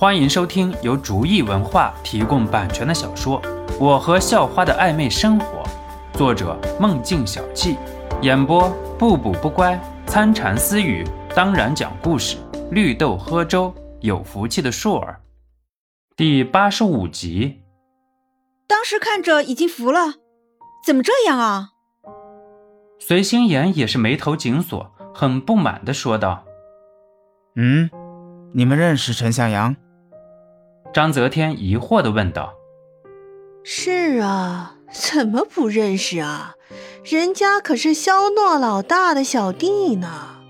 欢迎收听由竹意文化提供版权的小说《我和校花的暧昧生活》，作者梦境小憩，演播不补不乖、参禅私语，当然讲故事，绿豆喝粥，有福气的硕儿，第八十五集。当时看着已经服了，怎么这样啊？随心言也是眉头紧锁，很不满的说道：“嗯。”你们认识陈向阳？张泽天疑惑的问道。是啊，怎么不认识啊？人家可是肖诺老大的小弟呢。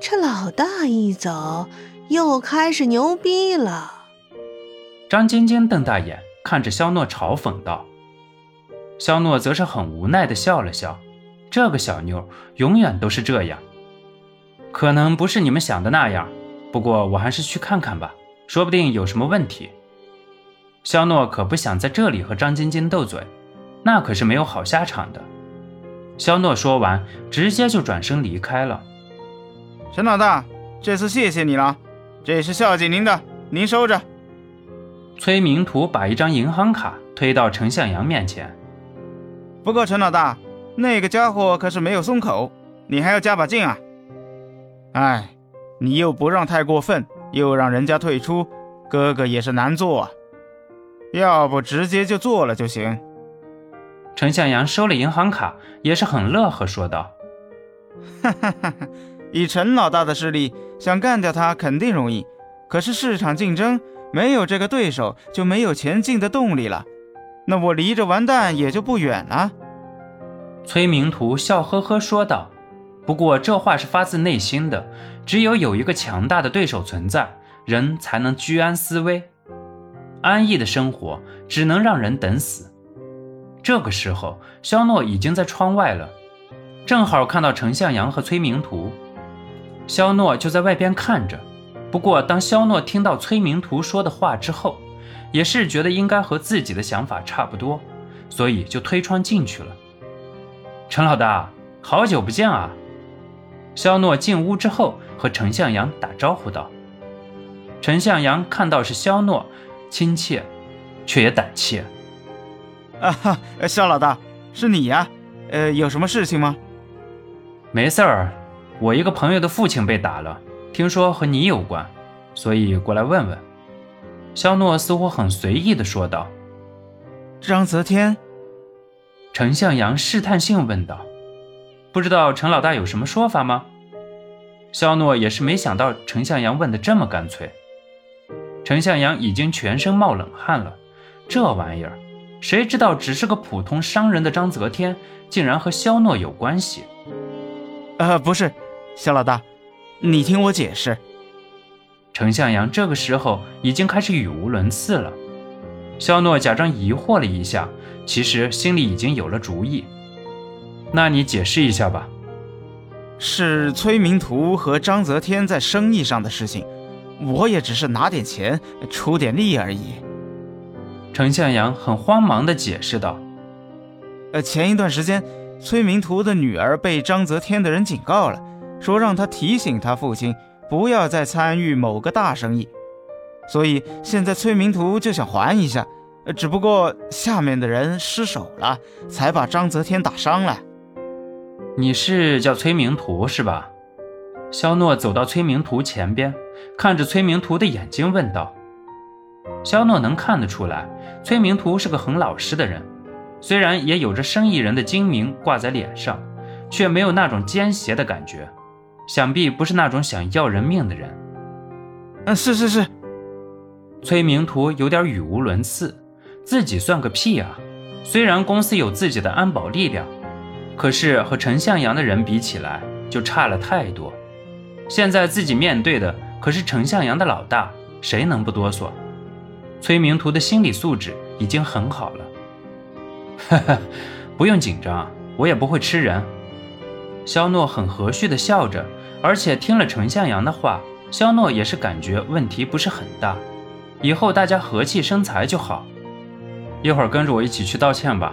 这老大一走，又开始牛逼了。张晶晶瞪大眼看着肖诺，嘲讽道。肖诺则是很无奈的笑了笑。这个小妞永远都是这样。可能不是你们想的那样。不过我还是去看看吧，说不定有什么问题。肖诺可不想在这里和张晶晶斗嘴，那可是没有好下场的。肖诺说完，直接就转身离开了。陈老大，这次谢谢你了，这是孝敬您的，您收着。崔明图把一张银行卡推到陈向阳面前。不过陈老大，那个家伙可是没有松口，你还要加把劲啊。哎。你又不让太过分，又让人家退出，哥哥也是难做啊。要不直接就做了就行。陈向阳收了银行卡，也是很乐呵说道：“哈哈哈哈以陈老大的势力，想干掉他肯定容易。可是市场竞争，没有这个对手就没有前进的动力了。那我离着完蛋也就不远了。”崔明图笑呵呵说道。不过这话是发自内心的，只有有一个强大的对手存在，人才能居安思危。安逸的生活只能让人等死。这个时候，肖诺已经在窗外了，正好看到陈向阳和崔明图。肖诺就在外边看着。不过当肖诺听到崔明图说的话之后，也是觉得应该和自己的想法差不多，所以就推窗进去了。陈老大，好久不见啊！肖诺进屋之后，和陈向阳打招呼道：“陈向阳看到是肖诺，亲切，却也胆怯。啊哈，肖老大，是你呀？呃，有什么事情吗？没事儿，我一个朋友的父亲被打了，听说和你有关，所以过来问问。”肖诺似乎很随意的说道。张泽天，陈向阳试探性问道。不知道陈老大有什么说法吗？肖诺也是没想到陈向阳问的这么干脆。陈向阳已经全身冒冷汗了，这玩意儿，谁知道只是个普通商人的章泽天，竟然和肖诺有关系？呃，不是，肖老大，你听我解释。陈向阳这个时候已经开始语无伦次了。肖诺假装疑惑了一下，其实心里已经有了主意。那你解释一下吧。是崔明图和张泽天在生意上的事情，我也只是拿点钱出点力而已。程向阳很慌忙地解释道：“呃，前一段时间，崔明图的女儿被张泽天的人警告了，说让他提醒他父亲不要再参与某个大生意，所以现在崔明图就想还一下，只不过下面的人失手了，才把张泽天打伤了。”你是叫崔明图是吧？肖诺走到崔明图前边，看着崔明图的眼睛问道。肖诺能看得出来，崔明图是个很老实的人，虽然也有着生意人的精明挂在脸上，却没有那种奸邪的感觉，想必不是那种想要人命的人。嗯，是是是。崔明图有点语无伦次，自己算个屁啊！虽然公司有自己的安保力量。可是和陈向阳的人比起来，就差了太多。现在自己面对的可是陈向阳的老大，谁能不哆嗦？崔明图的心理素质已经很好了。哈哈，不用紧张，我也不会吃人。肖诺很和煦地笑着，而且听了陈向阳的话，肖诺也是感觉问题不是很大。以后大家和气生财就好。一会儿跟着我一起去道歉吧，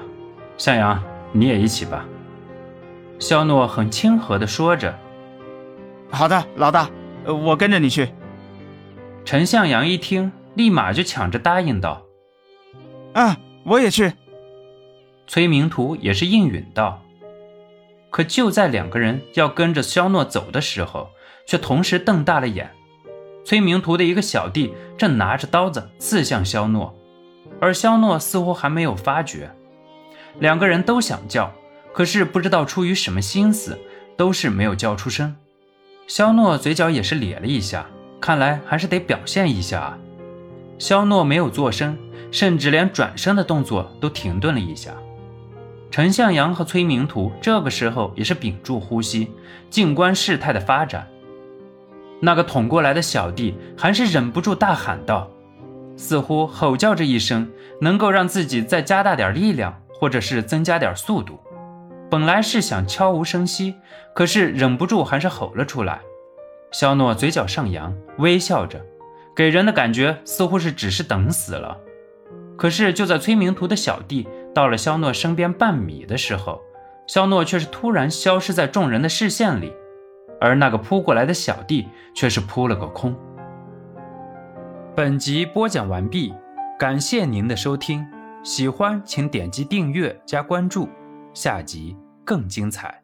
向阳，你也一起吧。肖诺很亲和地说着：“好的，老大，我跟着你去。”陈向阳一听，立马就抢着答应道：“啊，我也去。”崔明图也是应允道。可就在两个人要跟着肖诺走的时候，却同时瞪大了眼。崔明图的一个小弟正拿着刀子刺向肖诺，而肖诺似乎还没有发觉。两个人都想叫，可是不知道出于什么心思，都是没有叫出声。肖诺嘴角也是咧了一下，看来还是得表现一下啊。肖诺没有作声，甚至连转身的动作都停顿了一下。陈向阳和崔明图这个时候也是屏住呼吸，静观事态的发展。那个捅过来的小弟还是忍不住大喊道，似乎吼叫着一声，能够让自己再加大点力量，或者是增加点速度。本来是想悄无声息，可是忍不住还是吼了出来。肖诺嘴角上扬，微笑着，给人的感觉似乎是只是等死了。可是就在崔明图的小弟。到了肖诺身边半米的时候，肖诺却是突然消失在众人的视线里，而那个扑过来的小弟却是扑了个空。本集播讲完毕，感谢您的收听，喜欢请点击订阅加关注，下集更精彩。